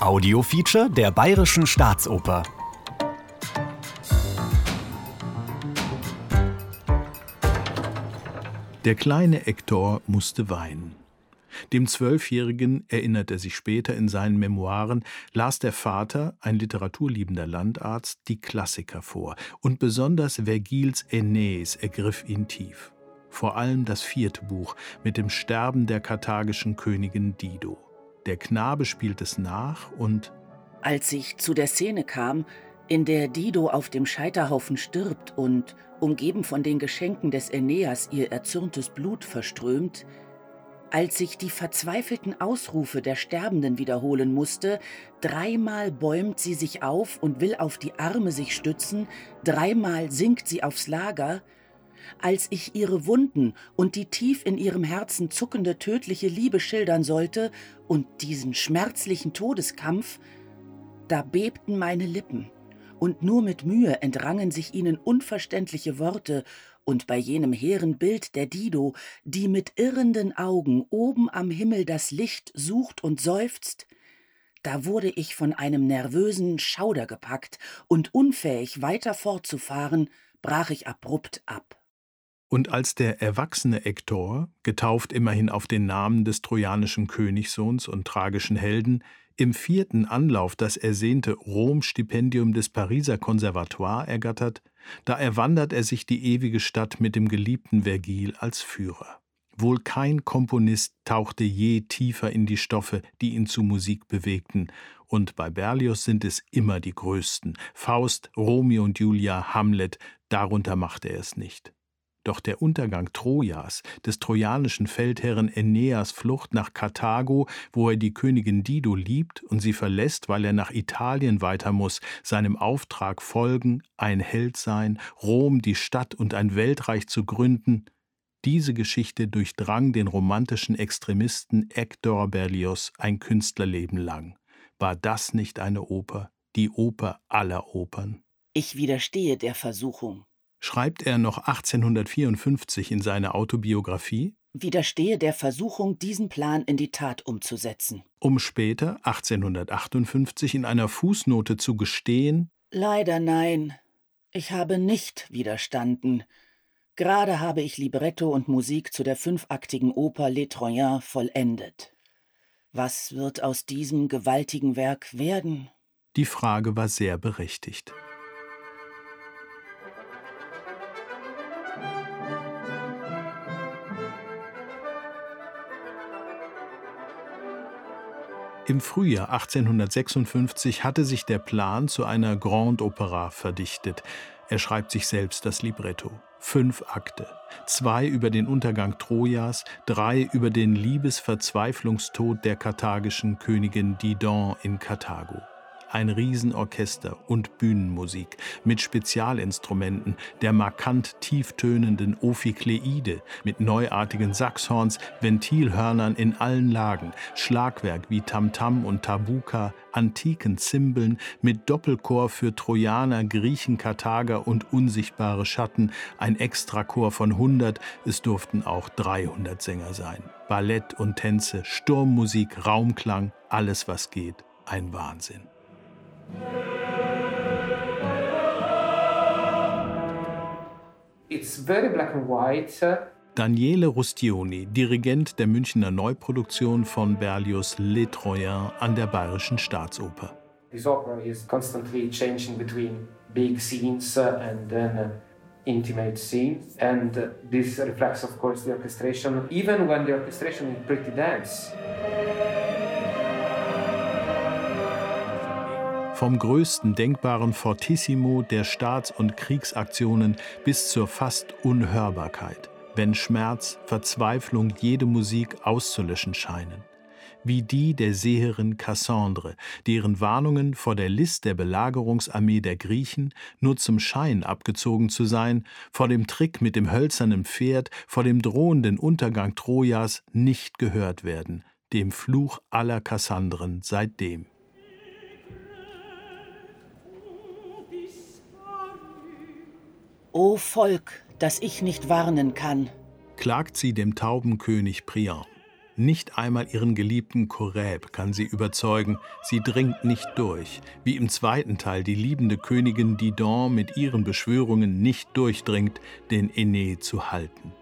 Audiofeature der Bayerischen Staatsoper. Der kleine Hector musste weinen. Dem Zwölfjährigen, erinnert er sich später in seinen Memoiren, las der Vater, ein literaturliebender Landarzt, die Klassiker vor, und besonders Vergils Aeneis ergriff ihn tief. Vor allem das vierte Buch mit dem Sterben der karthagischen Königin Dido. Der Knabe spielt es nach und Als ich zu der Szene kam, in der Dido auf dem Scheiterhaufen stirbt und, umgeben von den Geschenken des Aeneas, ihr erzürntes Blut verströmt, als ich die verzweifelten Ausrufe der Sterbenden wiederholen musste, dreimal bäumt sie sich auf und will auf die Arme sich stützen, dreimal sinkt sie aufs Lager, als ich ihre Wunden und die tief in ihrem Herzen zuckende tödliche Liebe schildern sollte und diesen schmerzlichen Todeskampf, da bebten meine Lippen, und nur mit Mühe entrangen sich ihnen unverständliche Worte, und bei jenem hehren Bild der Dido, die mit irrenden Augen oben am Himmel das Licht sucht und seufzt, da wurde ich von einem nervösen Schauder gepackt, und unfähig weiter fortzufahren, brach ich abrupt ab. Und als der erwachsene Hektor, getauft immerhin auf den Namen des trojanischen Königssohns und tragischen Helden, im vierten Anlauf das ersehnte Rom-Stipendium des Pariser Konservatoire ergattert, da erwandert er sich die ewige Stadt mit dem geliebten Vergil als Führer. Wohl kein Komponist tauchte je tiefer in die Stoffe, die ihn zu Musik bewegten, und bei Berlioz sind es immer die größten. Faust, Romeo und Julia, Hamlet, darunter machte er es nicht. Doch der Untergang Trojas, des trojanischen Feldherren Aeneas Flucht nach Karthago, wo er die Königin Dido liebt und sie verlässt, weil er nach Italien weiter muss, seinem Auftrag folgen, ein Held sein, Rom, die Stadt und ein Weltreich zu gründen, diese Geschichte durchdrang den romantischen Extremisten Hector Berlioz ein Künstlerleben lang. War das nicht eine Oper, die Oper aller Opern? Ich widerstehe der Versuchung schreibt er noch 1854 in seiner Autobiografie, widerstehe der Versuchung, diesen Plan in die Tat umzusetzen. Um später, 1858, in einer Fußnote zu gestehen, Leider nein, ich habe nicht widerstanden. Gerade habe ich Libretto und Musik zu der fünfaktigen Oper Les Troyens vollendet. Was wird aus diesem gewaltigen Werk werden? Die Frage war sehr berechtigt. Im Frühjahr 1856 hatte sich der Plan zu einer Grande Opera verdichtet. Er schreibt sich selbst das Libretto. Fünf Akte. Zwei über den Untergang Trojas, drei über den Liebesverzweiflungstod der karthagischen Königin Didon in Karthago ein Riesenorchester und Bühnenmusik mit Spezialinstrumenten, der markant tieftönenden Ophikleide mit neuartigen Saxhorns, Ventilhörnern in allen Lagen, Schlagwerk wie Tamtam und Tabuka, antiken Zimbeln mit Doppelchor für Trojaner, Griechen, Karthager und unsichtbare Schatten, ein Extrachor von 100, es durften auch 300 Sänger sein. Ballett und Tänze, Sturmmusik, Raumklang, alles was geht, ein Wahnsinn. It's very black and white. Daniele Rustioni, Dirigent der Münchner Neuproduktion von Berlioz Les Troyens an der Bayerischen Staatsoper. This opera is constantly changing between big scenes and then intimate scenes, and this reflects, of course, the orchestration, even when the orchestration is pretty dense. Vom größten denkbaren Fortissimo der Staats- und Kriegsaktionen bis zur fast Unhörbarkeit, wenn Schmerz, Verzweiflung jede Musik auszulöschen scheinen. Wie die der Seherin Cassandre, deren Warnungen vor der List der Belagerungsarmee der Griechen nur zum Schein abgezogen zu sein, vor dem Trick mit dem hölzernen Pferd, vor dem drohenden Untergang Trojas nicht gehört werden, dem Fluch aller Kassandren seitdem. O Volk, das ich nicht warnen kann, klagt sie dem Taubenkönig Priam. Nicht einmal ihren geliebten Koreb kann sie überzeugen, sie dringt nicht durch, wie im zweiten Teil die liebende Königin Didon mit ihren Beschwörungen nicht durchdringt, den Aené zu halten.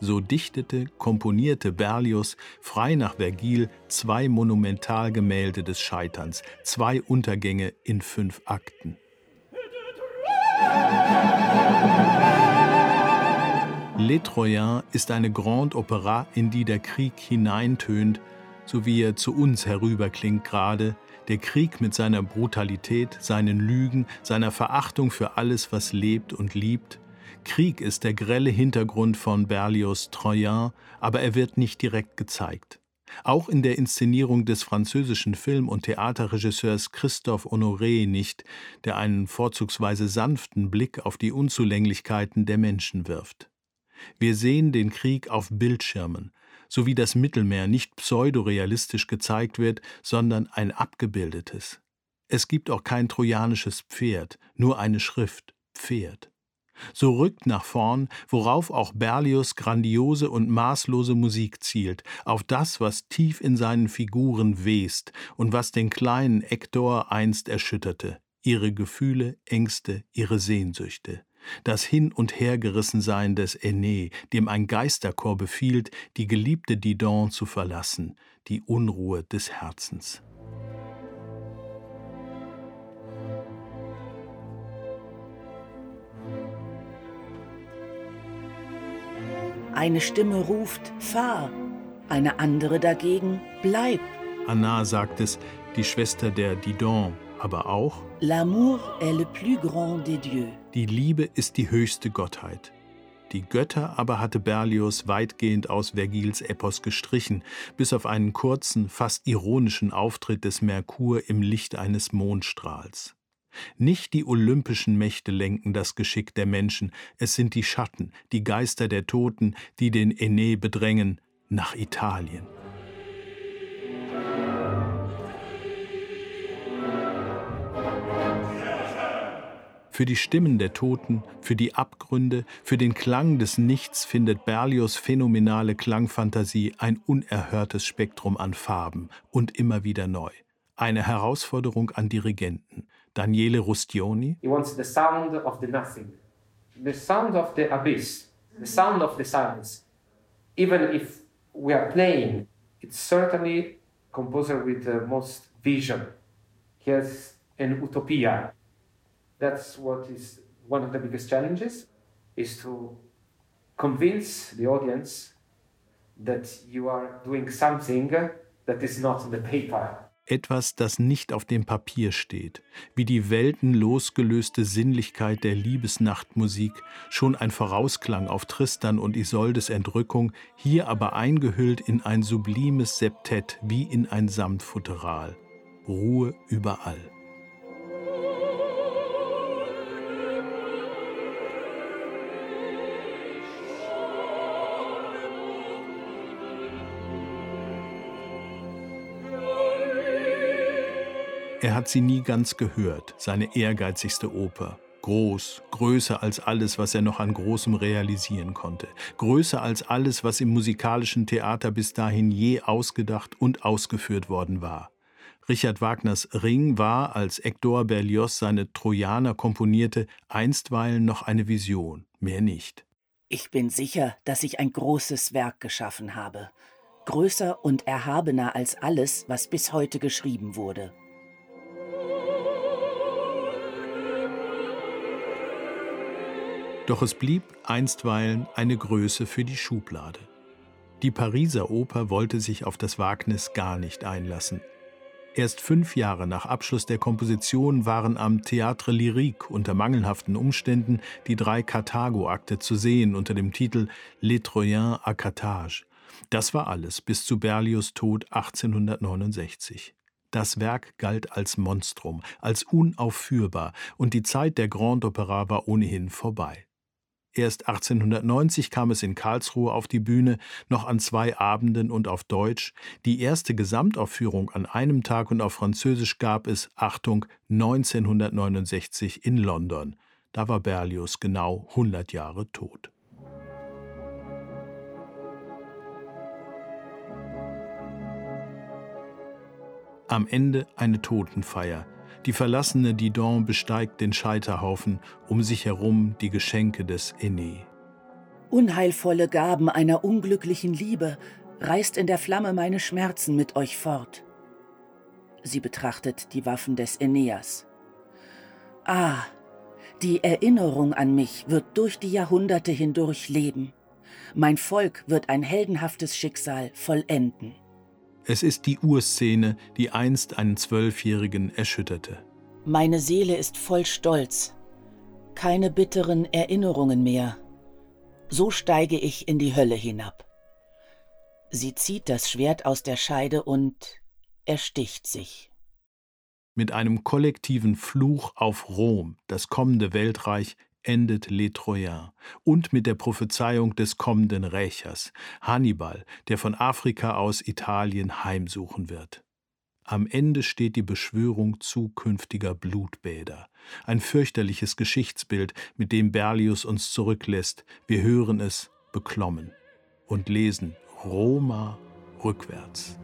So dichtete, komponierte Berlioz frei nach Vergil zwei Monumentalgemälde des Scheiterns, zwei Untergänge in fünf Akten. Les Troyens ist eine Grande Opera, in die der Krieg hineintönt, so wie er zu uns herüberklingt gerade, der Krieg mit seiner Brutalität, seinen Lügen, seiner Verachtung für alles, was lebt und liebt. Krieg ist der grelle Hintergrund von Berlioz Troyen, aber er wird nicht direkt gezeigt. Auch in der Inszenierung des französischen Film- und Theaterregisseurs Christophe Honoré nicht, der einen vorzugsweise sanften Blick auf die Unzulänglichkeiten der Menschen wirft. Wir sehen den Krieg auf Bildschirmen, so wie das Mittelmeer nicht pseudorealistisch gezeigt wird, sondern ein abgebildetes. Es gibt auch kein trojanisches Pferd, nur eine Schrift Pferd. So rückt nach vorn, worauf auch Berlioz grandiose und maßlose Musik zielt, auf das, was tief in seinen Figuren west und was den kleinen Hector einst erschütterte, ihre Gefühle, Ängste, ihre Sehnsüchte. Das Hin- und Hergerissensein des Aîné, dem ein Geisterchor befiehlt, die geliebte Didon zu verlassen, die Unruhe des Herzens. Eine Stimme ruft, fahr, eine andere dagegen, bleib. Anna sagt es, die Schwester der Didon, aber auch L'amour est le plus grand des dieux. Die Liebe ist die höchste Gottheit. Die Götter aber hatte Berlioz weitgehend aus Vergils Epos gestrichen, bis auf einen kurzen, fast ironischen Auftritt des Merkur im Licht eines Mondstrahls. Nicht die olympischen Mächte lenken das Geschick der Menschen, es sind die Schatten, die Geister der Toten, die den Aené bedrängen nach Italien. Für die Stimmen der Toten, für die Abgründe, für den Klang des Nichts findet Berlioz phänomenale Klangfantasie ein unerhörtes Spektrum an Farben und immer wieder neu. Eine Herausforderung an Dirigenten. Daniele Rustioni. He wants the sound of the nothing, the sound of the abyss, the sound of the silence. Even if we are playing, it's certainly composer with the most vision. He has an utopia. That's what is one of the biggest challenges is to convince the audience that you are doing something that is not in the paper etwas, das nicht auf dem Papier steht, wie die weltenlosgelöste Sinnlichkeit der Liebesnachtmusik, schon ein Vorausklang auf Tristan und Isoldes Entrückung, hier aber eingehüllt in ein sublimes Septett wie in ein Samtfutteral. Ruhe überall. Er hat sie nie ganz gehört, seine ehrgeizigste Oper. Groß, größer als alles, was er noch an Großem realisieren konnte. Größer als alles, was im musikalischen Theater bis dahin je ausgedacht und ausgeführt worden war. Richard Wagners Ring war, als Hector Berlioz seine Trojaner komponierte, einstweilen noch eine Vision, mehr nicht. Ich bin sicher, dass ich ein großes Werk geschaffen habe. Größer und erhabener als alles, was bis heute geschrieben wurde. Doch es blieb einstweilen eine Größe für die Schublade. Die Pariser Oper wollte sich auf das Wagnis gar nicht einlassen. Erst fünf Jahre nach Abschluss der Komposition waren am Théâtre Lyrique unter mangelhaften Umständen die drei Karthago-Akte zu sehen unter dem Titel Les Troyens à Carthage. Das war alles bis zu Berlioz' Tod 1869. Das Werk galt als Monstrum, als unaufführbar, und die Zeit der Grand Opera war ohnehin vorbei. Erst 1890 kam es in Karlsruhe auf die Bühne, noch an zwei Abenden und auf Deutsch. Die erste Gesamtaufführung an einem Tag und auf Französisch gab es, Achtung, 1969 in London. Da war Berlius genau 100 Jahre tot. Am Ende eine Totenfeier – die verlassene Didon besteigt den Scheiterhaufen, um sich herum die Geschenke des Aené. Unheilvolle Gaben einer unglücklichen Liebe reißt in der Flamme meine Schmerzen mit euch fort. Sie betrachtet die Waffen des Aeneas. Ah, die Erinnerung an mich wird durch die Jahrhunderte hindurch leben. Mein Volk wird ein heldenhaftes Schicksal vollenden. Es ist die Urszene, die einst einen Zwölfjährigen erschütterte. Meine Seele ist voll Stolz. Keine bitteren Erinnerungen mehr. So steige ich in die Hölle hinab. Sie zieht das Schwert aus der Scheide und ersticht sich. Mit einem kollektiven Fluch auf Rom, das kommende Weltreich, endet Les Troyens und mit der Prophezeiung des kommenden Rächers, Hannibal, der von Afrika aus Italien heimsuchen wird. Am Ende steht die Beschwörung zukünftiger Blutbäder, ein fürchterliches Geschichtsbild, mit dem Berlius uns zurücklässt. Wir hören es beklommen und lesen Roma rückwärts.